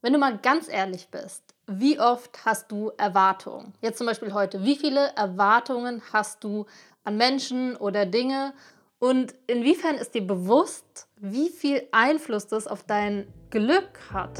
Wenn du mal ganz ehrlich bist, wie oft hast du Erwartungen? Jetzt zum Beispiel heute. Wie viele Erwartungen hast du an Menschen oder Dinge? Und inwiefern ist dir bewusst, wie viel Einfluss das auf dein Glück hat?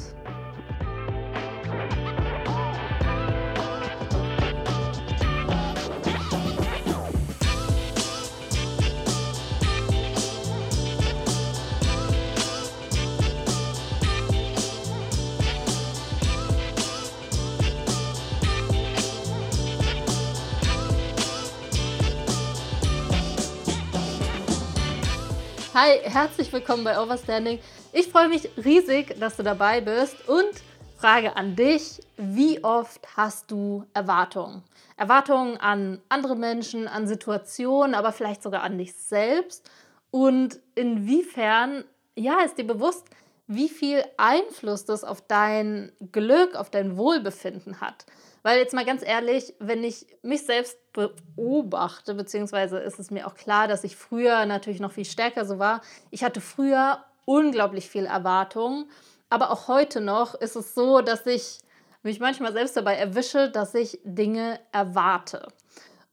Hi, herzlich willkommen bei Overstanding. Ich freue mich riesig, dass du dabei bist und frage an dich, wie oft hast du Erwartungen? Erwartungen an andere Menschen, an Situationen, aber vielleicht sogar an dich selbst und inwiefern, ja, ist dir bewusst, wie viel Einfluss das auf dein Glück, auf dein Wohlbefinden hat. Weil jetzt mal ganz ehrlich, wenn ich mich selbst beobachte, beziehungsweise ist es mir auch klar, dass ich früher natürlich noch viel stärker so war. Ich hatte früher unglaublich viel Erwartung, aber auch heute noch ist es so, dass ich mich manchmal selbst dabei erwische, dass ich Dinge erwarte.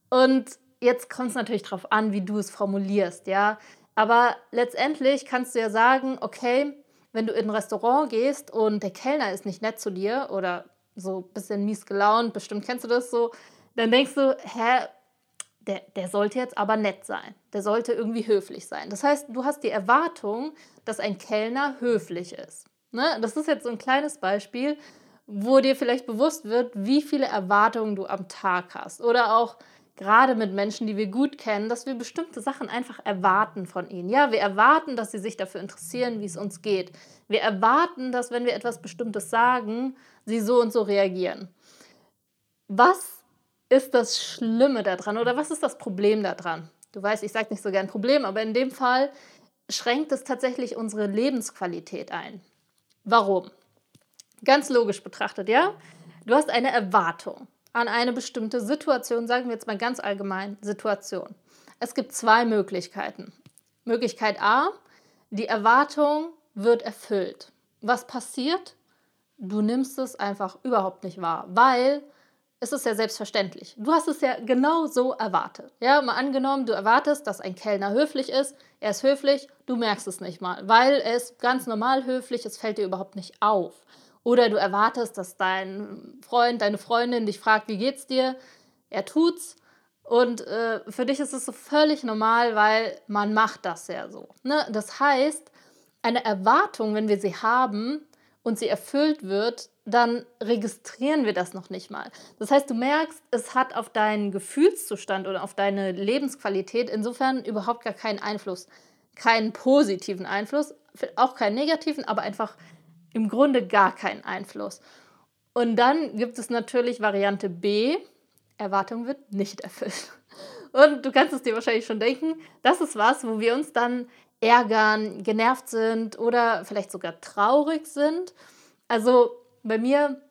Und jetzt kommt es natürlich darauf an, wie du es formulierst, ja. Aber letztendlich kannst du ja sagen, okay, wenn du in ein Restaurant gehst und der Kellner ist nicht nett zu dir oder so ein bisschen mies gelaunt, bestimmt kennst du das so, dann denkst du, hä, der, der sollte jetzt aber nett sein. Der sollte irgendwie höflich sein. Das heißt, du hast die Erwartung, dass ein Kellner höflich ist. Ne? Das ist jetzt so ein kleines Beispiel, wo dir vielleicht bewusst wird, wie viele Erwartungen du am Tag hast. Oder auch gerade mit Menschen, die wir gut kennen, dass wir bestimmte Sachen einfach erwarten von ihnen. Ja, wir erwarten, dass sie sich dafür interessieren, wie es uns geht. Wir erwarten, dass wenn wir etwas Bestimmtes sagen, sie so und so reagieren. Was ist das Schlimme daran oder was ist das Problem daran? Du weißt, ich sage nicht so gern Problem, aber in dem Fall schränkt es tatsächlich unsere Lebensqualität ein. Warum? Ganz logisch betrachtet, ja? Du hast eine Erwartung an eine bestimmte Situation, sagen wir jetzt mal ganz allgemein Situation. Es gibt zwei Möglichkeiten. Möglichkeit A, die Erwartung wird erfüllt. Was passiert? Du nimmst es einfach überhaupt nicht wahr, weil es ist ja selbstverständlich. Du hast es ja genau so erwartet. Ja, mal angenommen, du erwartest, dass ein Kellner höflich ist. Er ist höflich, du merkst es nicht mal, weil er ist ganz normal höflich, es fällt dir überhaupt nicht auf. Oder du erwartest, dass dein Freund, deine Freundin dich fragt, wie geht's dir? Er tut's. Und äh, für dich ist es so völlig normal, weil man macht das ja so. Ne? Das heißt, eine Erwartung, wenn wir sie haben und sie erfüllt wird, dann registrieren wir das noch nicht mal. Das heißt, du merkst, es hat auf deinen Gefühlszustand oder auf deine Lebensqualität insofern überhaupt gar keinen Einfluss. Keinen positiven Einfluss, auch keinen negativen, aber einfach im Grunde gar keinen Einfluss. Und dann gibt es natürlich Variante B, Erwartung wird nicht erfüllt. Und du kannst es dir wahrscheinlich schon denken, das ist was, wo wir uns dann ärgern, genervt sind oder vielleicht sogar traurig sind. Also bei mir,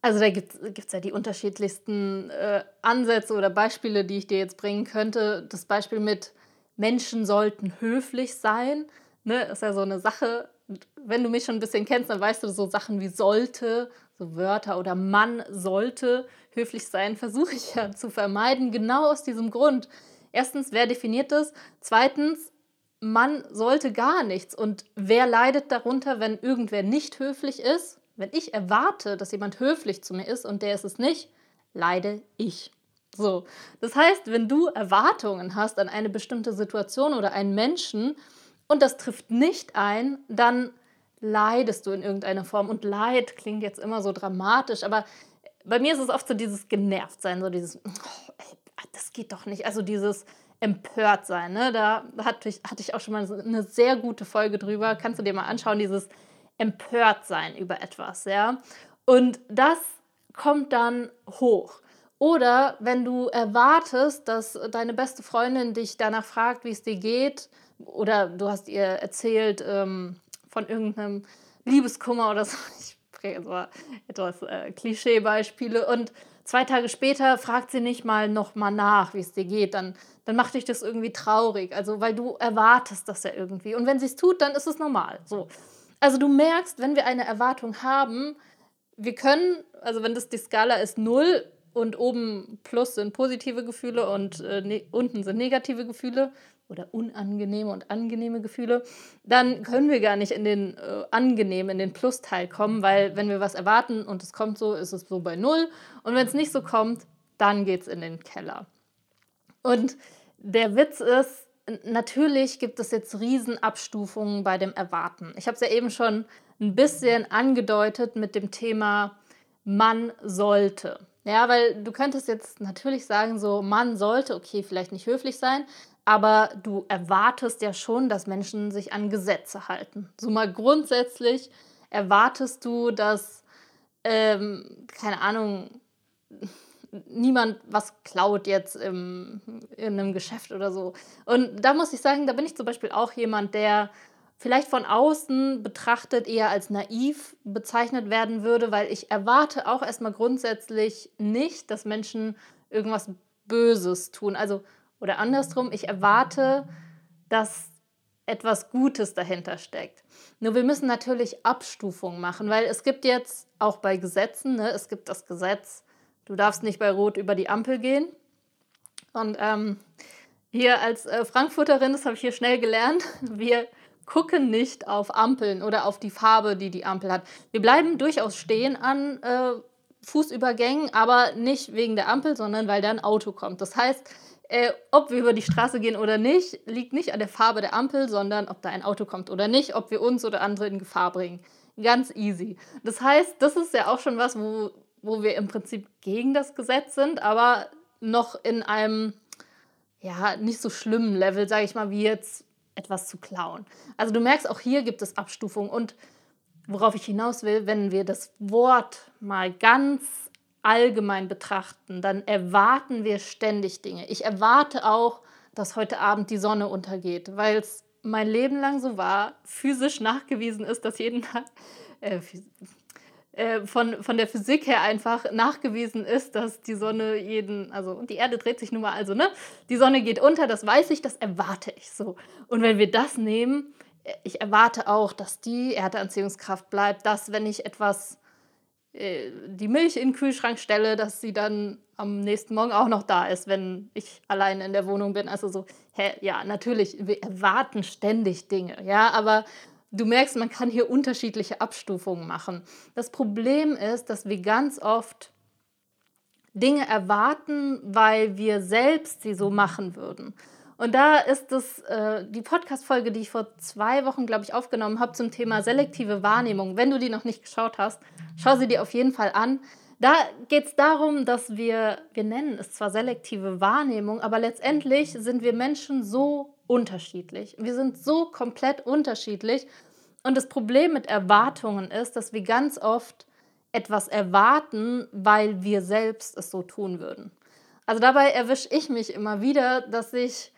also da gibt es ja die unterschiedlichsten äh, Ansätze oder Beispiele, die ich dir jetzt bringen könnte. Das Beispiel mit Menschen sollten höflich sein, ne, ist ja so eine Sache, wenn du mich schon ein bisschen kennst, dann weißt du so Sachen wie sollte, so Wörter oder Mann sollte höflich sein, versuche ich ja zu vermeiden, genau aus diesem Grund. Erstens, wer definiert das? Zweitens, man sollte gar nichts. Und wer leidet darunter, wenn irgendwer nicht höflich ist? Wenn ich erwarte, dass jemand höflich zu mir ist und der ist es nicht, leide ich. So, das heißt, wenn du Erwartungen hast an eine bestimmte Situation oder einen Menschen, und das trifft nicht ein, dann leidest du in irgendeiner Form. Und Leid klingt jetzt immer so dramatisch, aber bei mir ist es oft so dieses Genervtsein, so dieses, oh, ey, das geht doch nicht. Also dieses Empörtsein, ne? da hatte ich, hatte ich auch schon mal eine sehr gute Folge drüber. Kannst du dir mal anschauen, dieses Empörtsein über etwas, ja. Und das kommt dann hoch. Oder wenn du erwartest, dass deine beste Freundin dich danach fragt, wie es dir geht, oder du hast ihr erzählt ähm, von irgendeinem Liebeskummer oder so. Ich bringe so etwas äh, Klischeebeispiele. Und zwei Tage später fragt sie nicht mal nochmal nach, wie es dir geht. Dann, dann macht dich das irgendwie traurig. Also, weil du erwartest das ja irgendwie. Und wenn sie es tut, dann ist es normal. So. Also du merkst, wenn wir eine Erwartung haben, wir können, also wenn das die Skala ist 0 und oben plus sind positive Gefühle und äh, ne, unten sind negative Gefühle oder unangenehme und angenehme Gefühle, dann können wir gar nicht in den äh, angenehmen, in den Plusteil kommen, weil wenn wir was erwarten und es kommt so, ist es so bei 0 und wenn es nicht so kommt, dann geht es in den Keller. Und der Witz ist, natürlich gibt es jetzt Riesenabstufungen bei dem Erwarten. Ich habe es ja eben schon ein bisschen angedeutet mit dem Thema man sollte. Ja, weil du könntest jetzt natürlich sagen, so man sollte, okay, vielleicht nicht höflich sein, aber du erwartest ja schon, dass Menschen sich an Gesetze halten. So mal grundsätzlich erwartest du, dass, ähm, keine Ahnung, niemand was klaut jetzt im, in einem Geschäft oder so. Und da muss ich sagen, da bin ich zum Beispiel auch jemand, der vielleicht von außen betrachtet eher als naiv bezeichnet werden würde, weil ich erwarte auch erstmal grundsätzlich nicht, dass Menschen irgendwas Böses tun. Also, oder andersrum, ich erwarte, dass etwas Gutes dahinter steckt. Nur wir müssen natürlich Abstufungen machen, weil es gibt jetzt auch bei Gesetzen, ne, es gibt das Gesetz, du darfst nicht bei Rot über die Ampel gehen. Und ähm, hier als äh, Frankfurterin, das habe ich hier schnell gelernt, wir gucken nicht auf Ampeln oder auf die Farbe, die die Ampel hat. Wir bleiben durchaus stehen an äh, Fußübergängen, aber nicht wegen der Ampel, sondern weil da ein Auto kommt. Das heißt, äh, ob wir über die Straße gehen oder nicht, liegt nicht an der Farbe der Ampel, sondern ob da ein Auto kommt oder nicht, ob wir uns oder andere in Gefahr bringen. Ganz easy. Das heißt, das ist ja auch schon was, wo, wo wir im Prinzip gegen das Gesetz sind, aber noch in einem ja, nicht so schlimmen Level, sage ich mal, wie jetzt etwas zu klauen. Also du merkst, auch hier gibt es Abstufungen. Und worauf ich hinaus will, wenn wir das Wort mal ganz allgemein betrachten, dann erwarten wir ständig Dinge. Ich erwarte auch, dass heute Abend die Sonne untergeht, weil es mein Leben lang so war, physisch nachgewiesen ist, dass jeden Tag, äh, äh, von, von der Physik her einfach nachgewiesen ist, dass die Sonne jeden, also die Erde dreht sich nun mal, also ne, die Sonne geht unter, das weiß ich, das erwarte ich so. Und wenn wir das nehmen, äh, ich erwarte auch, dass die Erdanziehungskraft bleibt, dass wenn ich etwas, die Milch in den Kühlschrank stelle, dass sie dann am nächsten Morgen auch noch da ist, wenn ich allein in der Wohnung bin. Also so, hä, ja, natürlich, wir erwarten ständig Dinge, ja, aber du merkst, man kann hier unterschiedliche Abstufungen machen. Das Problem ist, dass wir ganz oft Dinge erwarten, weil wir selbst sie so machen würden. Und da ist es äh, die Podcast-Folge, die ich vor zwei Wochen, glaube ich, aufgenommen habe zum Thema selektive Wahrnehmung. Wenn du die noch nicht geschaut hast, schau sie dir auf jeden Fall an. Da geht es darum, dass wir, wir nennen es zwar selektive Wahrnehmung, aber letztendlich sind wir Menschen so unterschiedlich. Wir sind so komplett unterschiedlich. Und das Problem mit Erwartungen ist, dass wir ganz oft etwas erwarten, weil wir selbst es so tun würden. Also dabei erwische ich mich immer wieder, dass ich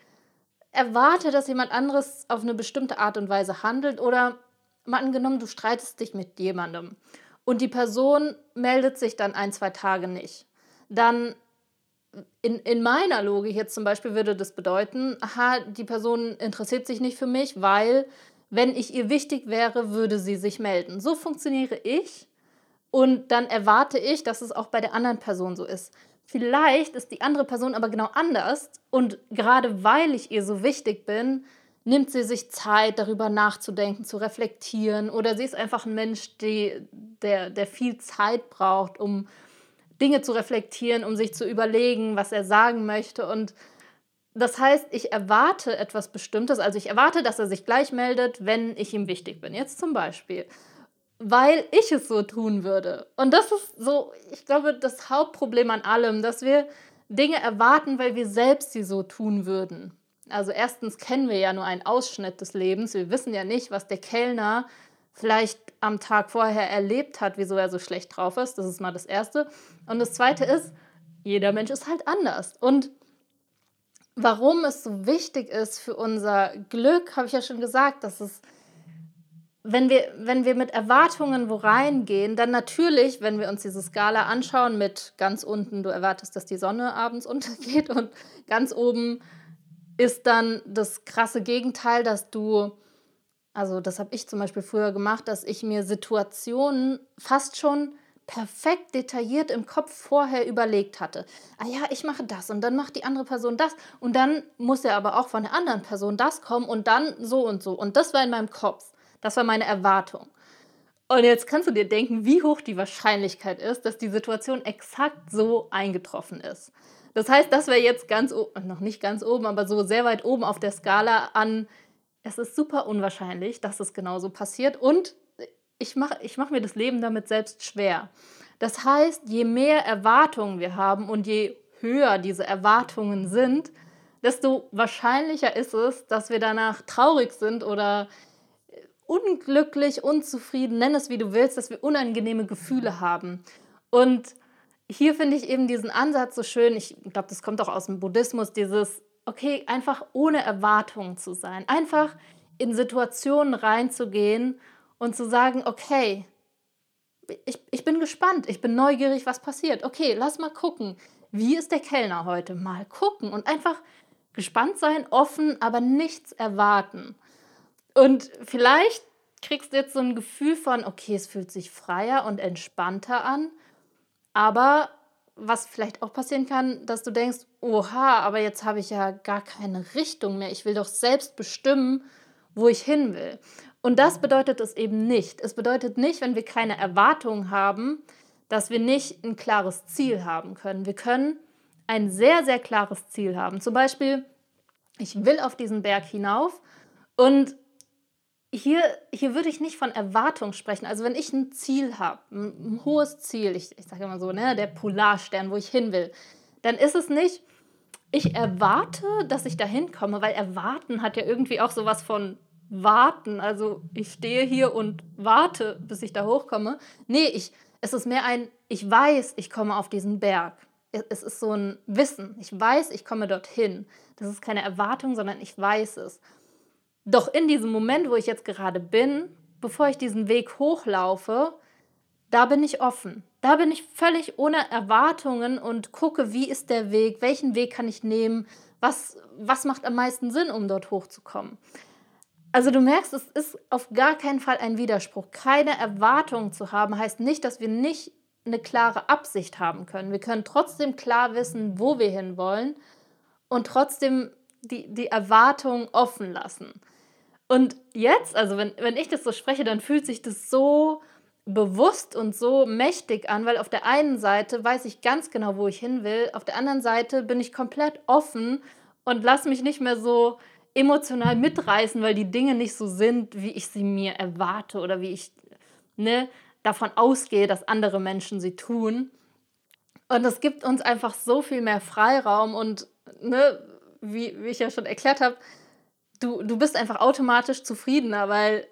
erwarte, dass jemand anderes auf eine bestimmte Art und Weise handelt oder mal angenommen, du streitest dich mit jemandem und die Person meldet sich dann ein, zwei Tage nicht. Dann in, in meiner Logik jetzt zum Beispiel würde das bedeuten, aha, die Person interessiert sich nicht für mich, weil wenn ich ihr wichtig wäre, würde sie sich melden. So funktioniere ich und dann erwarte ich, dass es auch bei der anderen Person so ist. Vielleicht ist die andere Person aber genau anders und gerade weil ich ihr so wichtig bin, nimmt sie sich Zeit, darüber nachzudenken, zu reflektieren oder sie ist einfach ein Mensch, die, der, der viel Zeit braucht, um Dinge zu reflektieren, um sich zu überlegen, was er sagen möchte. Und das heißt, ich erwarte etwas Bestimmtes. Also ich erwarte, dass er sich gleich meldet, wenn ich ihm wichtig bin. Jetzt zum Beispiel. Weil ich es so tun würde. Und das ist so, ich glaube, das Hauptproblem an allem, dass wir Dinge erwarten, weil wir selbst sie so tun würden. Also erstens kennen wir ja nur einen Ausschnitt des Lebens. Wir wissen ja nicht, was der Kellner vielleicht am Tag vorher erlebt hat, wieso er so schlecht drauf ist. Das ist mal das Erste. Und das Zweite ist, jeder Mensch ist halt anders. Und warum es so wichtig ist für unser Glück, habe ich ja schon gesagt, dass es, wenn wir, wenn wir mit Erwartungen wo reingehen, dann natürlich, wenn wir uns diese Skala anschauen, mit ganz unten, du erwartest, dass die Sonne abends untergeht und ganz oben ist dann das krasse Gegenteil, dass du Also das habe ich zum Beispiel früher gemacht, dass ich mir Situationen fast schon perfekt detailliert im Kopf vorher überlegt hatte. Ah ja, ich mache das und dann macht die andere Person das und dann muss ja aber auch von der anderen Person das kommen und dann so und so. Und das war in meinem Kopf. Das war meine Erwartung. Und jetzt kannst du dir denken, wie hoch die Wahrscheinlichkeit ist, dass die Situation exakt so eingetroffen ist. Das heißt, das wäre jetzt ganz noch nicht ganz oben, aber so sehr weit oben auf der Skala an, es ist super unwahrscheinlich, dass es genauso passiert und ich mache ich mach mir das Leben damit selbst schwer. Das heißt, je mehr Erwartungen wir haben und je höher diese Erwartungen sind, desto wahrscheinlicher ist es, dass wir danach traurig sind oder unglücklich, unzufrieden, nenn es wie du willst, dass wir unangenehme Gefühle haben. Und hier finde ich eben diesen Ansatz so schön. Ich glaube, das kommt auch aus dem Buddhismus, dieses, okay, einfach ohne Erwartungen zu sein. Einfach in Situationen reinzugehen und zu sagen, okay, ich, ich bin gespannt, ich bin neugierig, was passiert. Okay, lass mal gucken. Wie ist der Kellner heute? Mal gucken und einfach gespannt sein, offen, aber nichts erwarten. Und vielleicht kriegst du jetzt so ein Gefühl von, okay, es fühlt sich freier und entspannter an, aber was vielleicht auch passieren kann, dass du denkst, oha, aber jetzt habe ich ja gar keine Richtung mehr. Ich will doch selbst bestimmen, wo ich hin will. Und das bedeutet es eben nicht. Es bedeutet nicht, wenn wir keine Erwartungen haben, dass wir nicht ein klares Ziel haben können. Wir können ein sehr, sehr klares Ziel haben. Zum Beispiel, ich will auf diesen Berg hinauf und hier, hier würde ich nicht von Erwartung sprechen. Also wenn ich ein Ziel habe, ein, ein, hohes Ziel, ich, ich sage immer so, ne, der Polarstern, wo ich hin will, dann ist es nicht, ich erwarte, dass ich da hinkomme, weil erwarten hat ja irgendwie auch sowas von warten. Also ich stehe hier und warte, bis ich da hochkomme. Nee, ich, es ist mehr ein, ich weiß, ich komme auf diesen Berg. Es ist so ein Wissen. Ich weiß, ich komme dorthin. Das ist keine Erwartung, sondern ich weiß es. Doch in diesem Moment, wo ich jetzt gerade bin, bevor ich diesen Weg hochlaufe, da bin ich offen. Da bin ich völlig ohne Erwartungen und gucke, wie ist der Weg, welchen Weg kann ich nehmen, was, was macht am meisten Sinn, um dort hochzukommen. Also du merkst, es ist auf gar keinen Fall ein Widerspruch. Keine Erwartungen zu haben heißt nicht, dass wir nicht eine klare Absicht haben können. Wir können trotzdem klar wissen, wo wir hinwollen und trotzdem die, die Erwartungen offen lassen. Und jetzt, also wenn, wenn ich das so spreche, dann fühlt sich das so bewusst und so mächtig an, weil auf der einen Seite weiß ich ganz genau, wo ich hin will, auf der anderen Seite bin ich komplett offen und lasse mich nicht mehr so emotional mitreißen, weil die Dinge nicht so sind, wie ich sie mir erwarte oder wie ich ne, davon ausgehe, dass andere Menschen sie tun. Und es gibt uns einfach so viel mehr Freiraum und ne, wie, wie ich ja schon erklärt habe, du, du bist einfach automatisch zufriedener, weil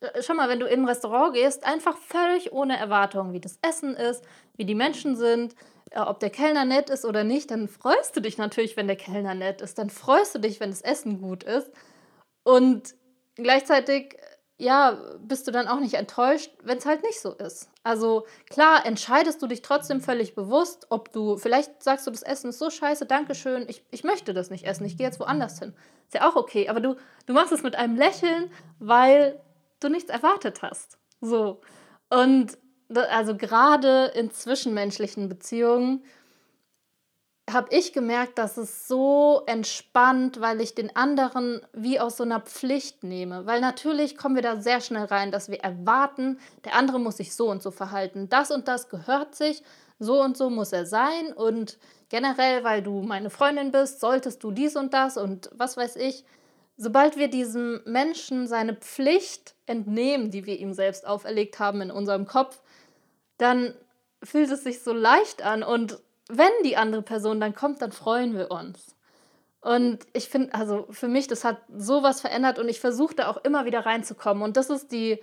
äh, schau mal, wenn du in ein Restaurant gehst, einfach völlig ohne Erwartung, wie das Essen ist, wie die Menschen sind, äh, ob der Kellner nett ist oder nicht, dann freust du dich natürlich, wenn der Kellner nett ist. Dann freust du dich, wenn das Essen gut ist. Und gleichzeitig, ja, bist du dann auch nicht enttäuscht, wenn es halt nicht so ist. Also klar, entscheidest du dich trotzdem völlig bewusst, ob du, vielleicht sagst du, das Essen ist so scheiße, Dankeschön, ich, ich möchte das nicht essen, ich gehe jetzt woanders hin. Ist ja auch okay, aber du, du machst es mit einem Lächeln, weil du nichts erwartet hast. So. Und also gerade in zwischenmenschlichen Beziehungen habe ich gemerkt, dass es so entspannt, weil ich den anderen wie aus so einer Pflicht nehme. Weil natürlich kommen wir da sehr schnell rein, dass wir erwarten, der andere muss sich so und so verhalten. Das und das gehört sich, so und so muss er sein. Und generell, weil du meine Freundin bist, solltest du dies und das und was weiß ich. Sobald wir diesem Menschen seine Pflicht entnehmen, die wir ihm selbst auferlegt haben in unserem Kopf, dann fühlt es sich so leicht an. Und wenn die andere Person dann kommt, dann freuen wir uns. Und ich finde, also für mich, das hat sowas verändert und ich versuche da auch immer wieder reinzukommen. Und das ist die,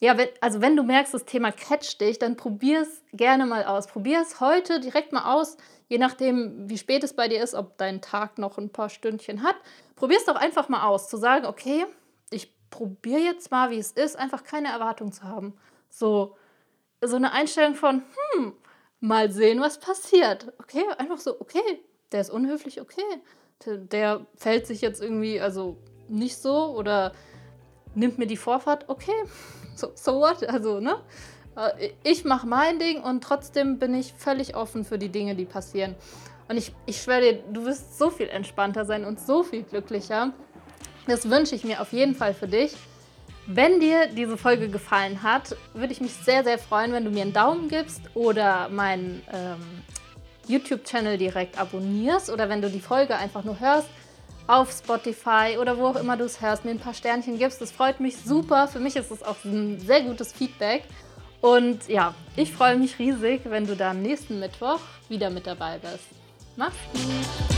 ja, wenn, also wenn du merkst, das Thema catcht dich, dann probier es gerne mal aus. Probier es heute direkt mal aus, je nachdem, wie spät es bei dir ist, ob dein Tag noch ein paar Stündchen hat. Probier es doch einfach mal aus, zu sagen, okay, ich probiere jetzt mal, wie es ist, einfach keine Erwartung zu haben. So, so eine Einstellung von, hm, mal sehen, was passiert. Okay, einfach so, okay, der ist unhöflich, okay. Der, der fällt sich jetzt irgendwie, also nicht so oder nimmt mir die Vorfahrt, okay, so, so what? Also, ne? Äh, ich mache mein Ding und trotzdem bin ich völlig offen für die Dinge, die passieren. Und ich, ich schwöre dir, du wirst so viel entspannter sein und so viel glücklicher. Das wünsche ich mir auf jeden Fall für dich. Wenn dir diese Folge gefallen hat, würde ich mich sehr, sehr freuen, wenn du mir einen Daumen gibst oder meinen ähm, YouTube-Channel direkt abonnierst oder wenn du die Folge einfach nur hörst auf Spotify oder wo auch immer du es hörst, mir ein paar Sternchen gibst. Das freut mich super. Für mich ist es auch ein sehr gutes Feedback. Und ja, ich freue mich riesig, wenn du da am nächsten Mittwoch wieder mit dabei bist. Mach's gut!